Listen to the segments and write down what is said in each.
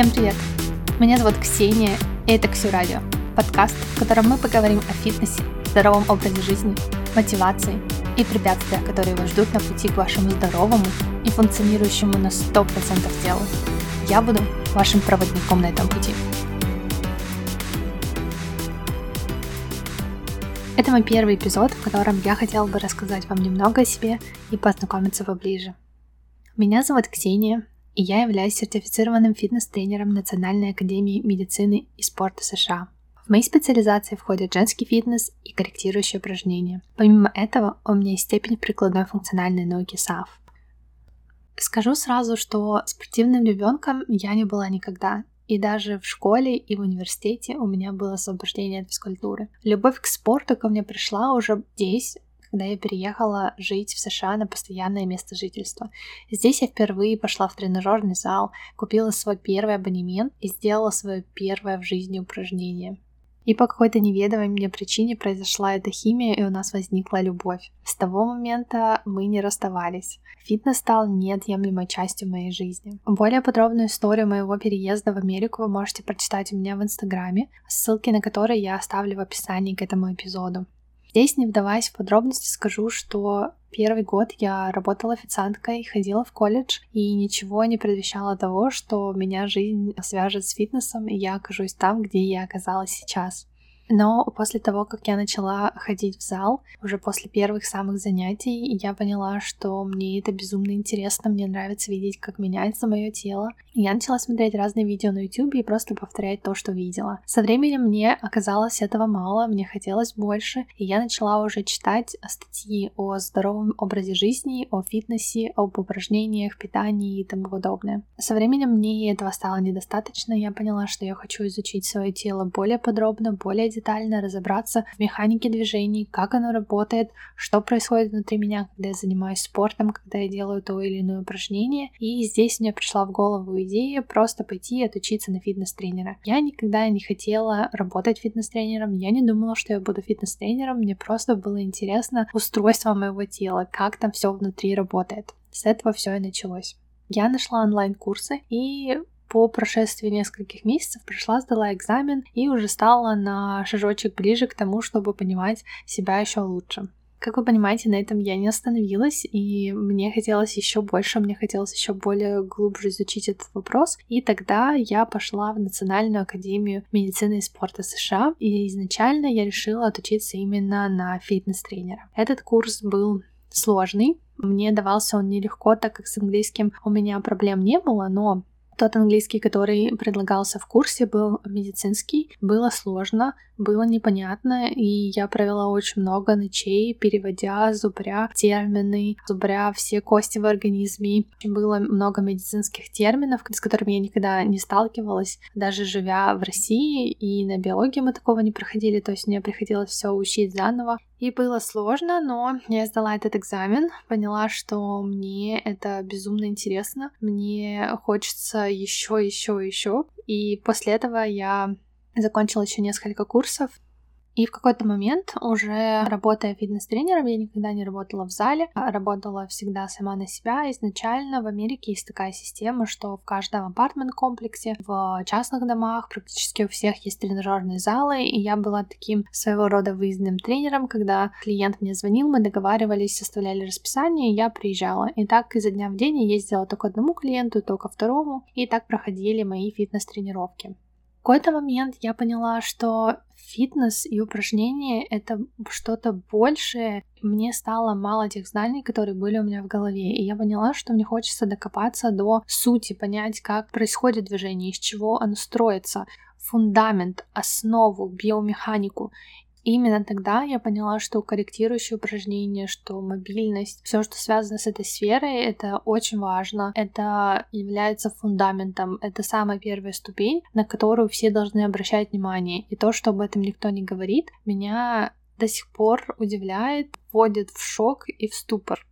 Всем привет! Меня зовут Ксения, и это Ксю Радио, подкаст, в котором мы поговорим о фитнесе, здоровом образе жизни, мотивации и препятствиях, которые вас ждут на пути к вашему здоровому и функционирующему на 100% телу. Я буду вашим проводником на этом пути. Это мой первый эпизод, в котором я хотела бы рассказать вам немного о себе и познакомиться поближе. Меня зовут Ксения, и я являюсь сертифицированным фитнес-тренером Национальной академии медицины и спорта США. В мои специализации входят женский фитнес и корректирующие упражнения. Помимо этого, у меня есть степень прикладной функциональной науки САФ. Скажу сразу, что спортивным ребенком я не была никогда, и даже в школе и в университете у меня было освобождение от физкультуры. Любовь к спорту ко мне пришла уже здесь, когда я переехала жить в США на постоянное место жительства. Здесь я впервые пошла в тренажерный зал, купила свой первый абонемент и сделала свое первое в жизни упражнение. И по какой-то неведомой мне причине произошла эта химия, и у нас возникла любовь. С того момента мы не расставались. Фитнес стал неотъемлемой частью моей жизни. Более подробную историю моего переезда в Америку вы можете прочитать у меня в Инстаграме, ссылки на которые я оставлю в описании к этому эпизоду. Здесь, не вдаваясь в подробности, скажу, что первый год я работала официанткой, ходила в колледж, и ничего не предвещало того, что меня жизнь свяжет с фитнесом, и я окажусь там, где я оказалась сейчас. Но после того, как я начала ходить в зал, уже после первых самых занятий, я поняла, что мне это безумно интересно, мне нравится видеть, как меняется мое тело. Я начала смотреть разные видео на YouTube и просто повторять то, что видела. Со временем мне оказалось этого мало, мне хотелось больше, и я начала уже читать статьи о здоровом образе жизни, о фитнесе, об упражнениях, питании и тому подобное. Со временем мне этого стало недостаточно, я поняла, что я хочу изучить свое тело более подробно, более разобраться в механике движений, как оно работает, что происходит внутри меня, когда я занимаюсь спортом, когда я делаю то или иное упражнение. И здесь мне пришла в голову идея просто пойти и отучиться на фитнес-тренера. Я никогда не хотела работать фитнес-тренером, я не думала, что я буду фитнес-тренером, мне просто было интересно устройство моего тела, как там все внутри работает. С этого все и началось. Я нашла онлайн-курсы и по прошествии нескольких месяцев пришла, сдала экзамен и уже стала на шажочек ближе к тому, чтобы понимать себя еще лучше. Как вы понимаете, на этом я не остановилась, и мне хотелось еще больше, мне хотелось еще более глубже изучить этот вопрос. И тогда я пошла в Национальную академию медицины и спорта США, и изначально я решила отучиться именно на фитнес-тренера. Этот курс был сложный, мне давался он нелегко, так как с английским у меня проблем не было, но тот английский, который предлагался в курсе, был медицинский. Было сложно, было непонятно, и я провела очень много ночей, переводя, зубря термины, зубря все кости в организме. Было много медицинских терминов, с которыми я никогда не сталкивалась, даже живя в России, и на биологии мы такого не проходили, то есть мне приходилось все учить заново. И было сложно, но я сдала этот экзамен, поняла, что мне это безумно интересно, мне хочется еще, еще, еще. И после этого я закончила еще несколько курсов, и в какой-то момент, уже работая фитнес-тренером, я никогда не работала в зале, а работала всегда сама на себя. Изначально в Америке есть такая система, что в каждом апартмент-комплексе, в частных домах практически у всех есть тренажерные залы, и я была таким своего рода выездным тренером, когда клиент мне звонил, мы договаривались, составляли расписание, и я приезжала. И так изо дня в день я ездила то к одному клиенту, то ко второму, и так проходили мои фитнес-тренировки. Какой-то момент я поняла, что фитнес и упражнения — это что-то большее. Мне стало мало тех знаний, которые были у меня в голове. И я поняла, что мне хочется докопаться до сути, понять, как происходит движение, из чего оно строится, фундамент, основу, биомеханику. Именно тогда я поняла, что корректирующие упражнения, что мобильность, все, что связано с этой сферой, это очень важно. Это является фундаментом. Это самая первая ступень, на которую все должны обращать внимание. И то, что об этом никто не говорит, меня до сих пор удивляет, вводит в шок и в ступор.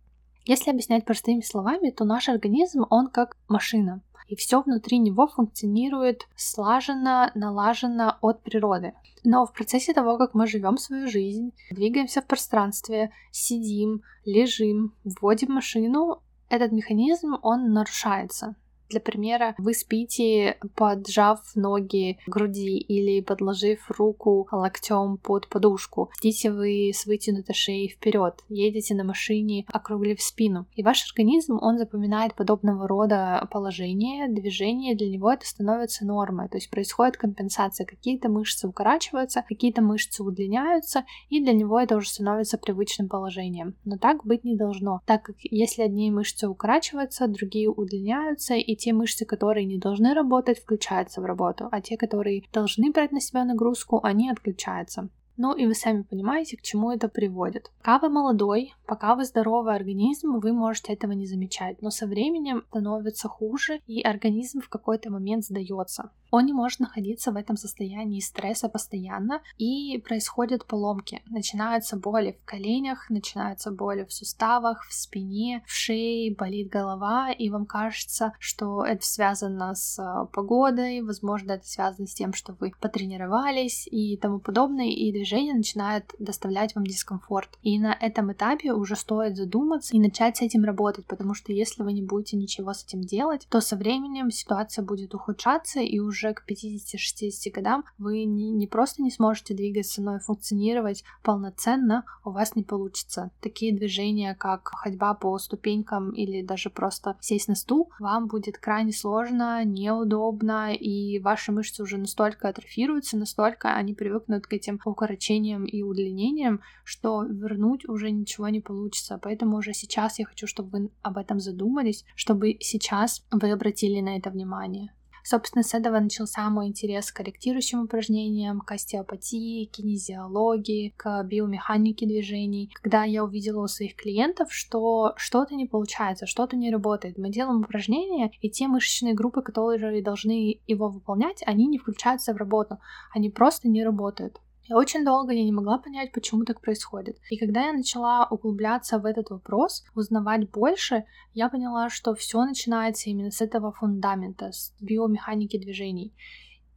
Если объяснять простыми словами, то наш организм, он как машина и все внутри него функционирует слаженно, налаженно от природы. Но в процессе того, как мы живем свою жизнь, двигаемся в пространстве, сидим, лежим, вводим машину, этот механизм, он нарушается. Для примера, вы спите, поджав ноги к груди или подложив руку локтем под подушку. Сидите вы с вытянутой шеей вперед, едете на машине, округлив спину. И ваш организм, он запоминает подобного рода положение, движение, для него это становится нормой. То есть происходит компенсация. Какие-то мышцы укорачиваются, какие-то мышцы удлиняются, и для него это уже становится привычным положением. Но так быть не должно, так как если одни мышцы укорачиваются, другие удлиняются, и те мышцы, которые не должны работать, включаются в работу, а те, которые должны брать на себя нагрузку, они отключаются. Ну и вы сами понимаете, к чему это приводит. Пока вы молодой, пока вы здоровый организм, вы можете этого не замечать, но со временем становится хуже, и организм в какой-то момент сдается. Он не может находиться в этом состоянии стресса постоянно, и происходят поломки. Начинаются боли в коленях, начинаются боли в суставах, в спине, в шее, болит голова, и вам кажется, что это связано с а, погодой, возможно, это связано с тем, что вы потренировались и тому подобное, и движение начинает доставлять вам дискомфорт. И на этом этапе уже стоит задуматься и начать с этим работать, потому что если вы не будете ничего с этим делать, то со временем ситуация будет ухудшаться, и уже к 50-60 годам вы не, не просто не сможете двигаться, но и функционировать полноценно у вас не получится. Такие движения, как ходьба по ступенькам или даже просто сесть на стул, вам будет крайне сложно, неудобно, и ваши мышцы уже настолько атрофируются, настолько они привыкнут к этим укорочениям укорочением и удлинением, что вернуть уже ничего не получится. Поэтому уже сейчас я хочу, чтобы вы об этом задумались, чтобы сейчас вы обратили на это внимание. Собственно, с этого начался мой интерес к корректирующим упражнениям, к остеопатии, кинезиологии, к биомеханике движений. Когда я увидела у своих клиентов, что что-то не получается, что-то не работает. Мы делаем упражнения, и те мышечные группы, которые должны его выполнять, они не включаются в работу. Они просто не работают. И очень долго я не могла понять, почему так происходит. И когда я начала углубляться в этот вопрос, узнавать больше, я поняла, что все начинается именно с этого фундамента, с биомеханики движений.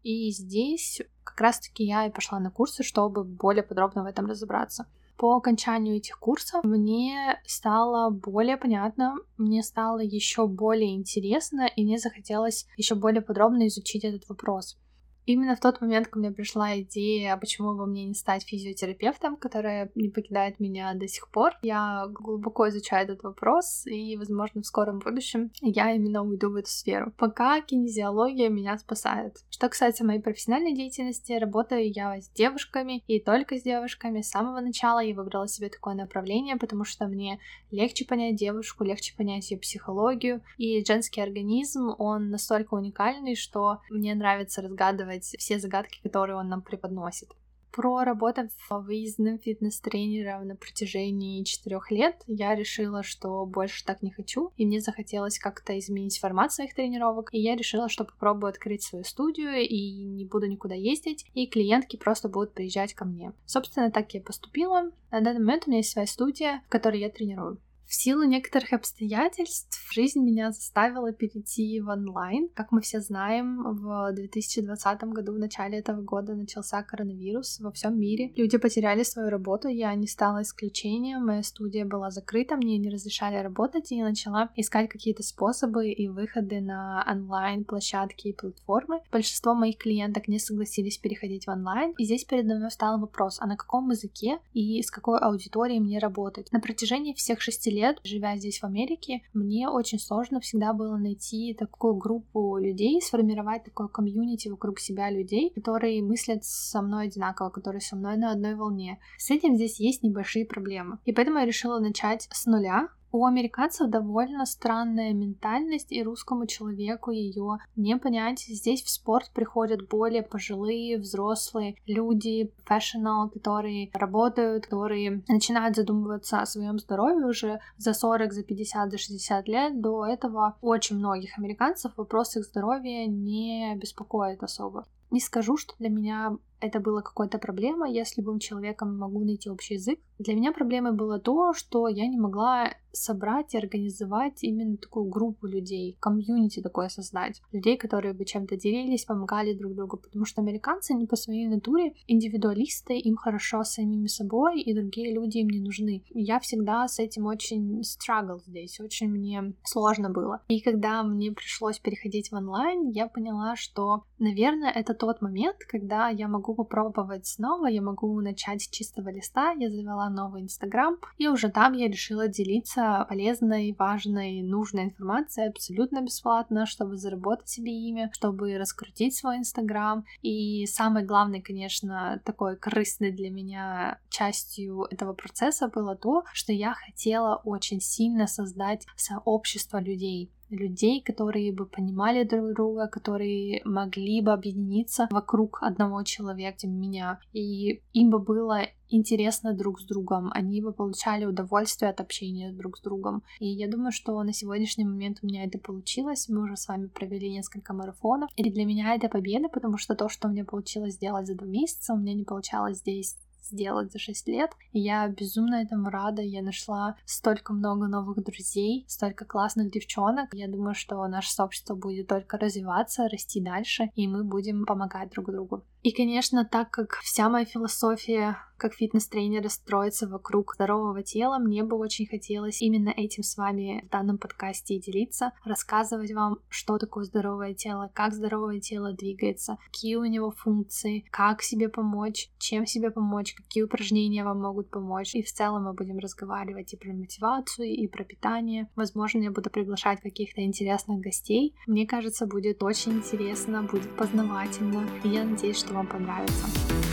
И здесь как раз-таки я и пошла на курсы, чтобы более подробно в этом разобраться. По окончанию этих курсов мне стало более понятно, мне стало еще более интересно, и мне захотелось еще более подробно изучить этот вопрос. Именно в тот момент ко мне пришла идея, почему бы мне не стать физиотерапевтом, которая не покидает меня до сих пор. Я глубоко изучаю этот вопрос, и, возможно, в скором будущем я именно уйду в эту сферу. Пока кинезиология меня спасает. Что касается моей профессиональной деятельности, работаю я с девушками и только с девушками. С самого начала я выбрала себе такое направление, потому что мне легче понять девушку, легче понять ее психологию. И женский организм, он настолько уникальный, что мне нравится разгадывать разгадывать все загадки, которые он нам преподносит. Проработав выездным фитнес-тренером на протяжении четырех лет, я решила, что больше так не хочу, и мне захотелось как-то изменить формат своих тренировок, и я решила, что попробую открыть свою студию и не буду никуда ездить, и клиентки просто будут приезжать ко мне. Собственно, так я поступила. На данный момент у меня есть своя студия, в которой я тренирую. В силу некоторых обстоятельств жизнь меня заставила перейти в онлайн. Как мы все знаем, в 2020 году, в начале этого года, начался коронавирус во всем мире. Люди потеряли свою работу, я не стала исключением, моя студия была закрыта, мне не разрешали работать, и я начала искать какие-то способы и выходы на онлайн-площадки и платформы. Большинство моих клиенток не согласились переходить в онлайн, и здесь передо мной стал вопрос, а на каком языке и с какой аудиторией мне работать. На протяжении всех шести лет лет, живя здесь в Америке, мне очень сложно всегда было найти такую группу людей, сформировать такое комьюнити вокруг себя людей, которые мыслят со мной одинаково, которые со мной на одной волне. С этим здесь есть небольшие проблемы. И поэтому я решила начать с нуля, у американцев довольно странная ментальность, и русскому человеку ее не понять. Здесь в спорт приходят более пожилые, взрослые люди, профессионалы, которые работают, которые начинают задумываться о своем здоровье уже за 40, за 50, за 60 лет. До этого очень многих американцев вопрос их здоровья не беспокоит особо. Не скажу, что для меня это было какой-то проблемой, я с любым человеком могу найти общий язык. Для меня проблемой было то, что я не могла собрать и организовать именно такую группу людей, комьюнити такое создать. Людей, которые бы чем-то делились, помогали друг другу, потому что американцы, они по своей натуре индивидуалисты, им хорошо самими собой, и другие люди им не нужны. Я всегда с этим очень struggle здесь, очень мне сложно было. И когда мне пришлось переходить в онлайн, я поняла, что, наверное, это тот момент, когда я могу попробовать снова, я могу начать с чистого листа, я завела новый Инстаграм, и уже там я решила делиться полезной, важной, нужной информацией абсолютно бесплатно, чтобы заработать себе имя, чтобы раскрутить свой Инстаграм. И самый главный, конечно, такой корыстный для меня частью этого процесса было то, что я хотела очень сильно создать сообщество людей, людей, которые бы понимали друг друга, которые могли бы объединиться вокруг одного человека, меня, и им бы было интересно друг с другом, они бы получали удовольствие от общения друг с другом. И я думаю, что на сегодняшний момент у меня это получилось. Мы уже с вами провели несколько марафонов. И для меня это победа, потому что то, что у меня получилось сделать за два месяца, у меня не получалось здесь сделать за 6 лет. И я безумно этому рада. Я нашла столько много новых друзей, столько классных девчонок. Я думаю, что наше сообщество будет только развиваться, расти дальше, и мы будем помогать друг другу. И, конечно, так как вся моя философия как фитнес-тренера строится вокруг здорового тела, мне бы очень хотелось именно этим с вами в данном подкасте делиться, рассказывать вам, что такое здоровое тело, как здоровое тело двигается, какие у него функции, как себе помочь, чем себе помочь, какие упражнения вам могут помочь. И в целом мы будем разговаривать и про мотивацию, и про питание. Возможно, я буду приглашать каких-то интересных гостей. Мне кажется, будет очень интересно, будет познавательно. И я надеюсь, что вам понравится.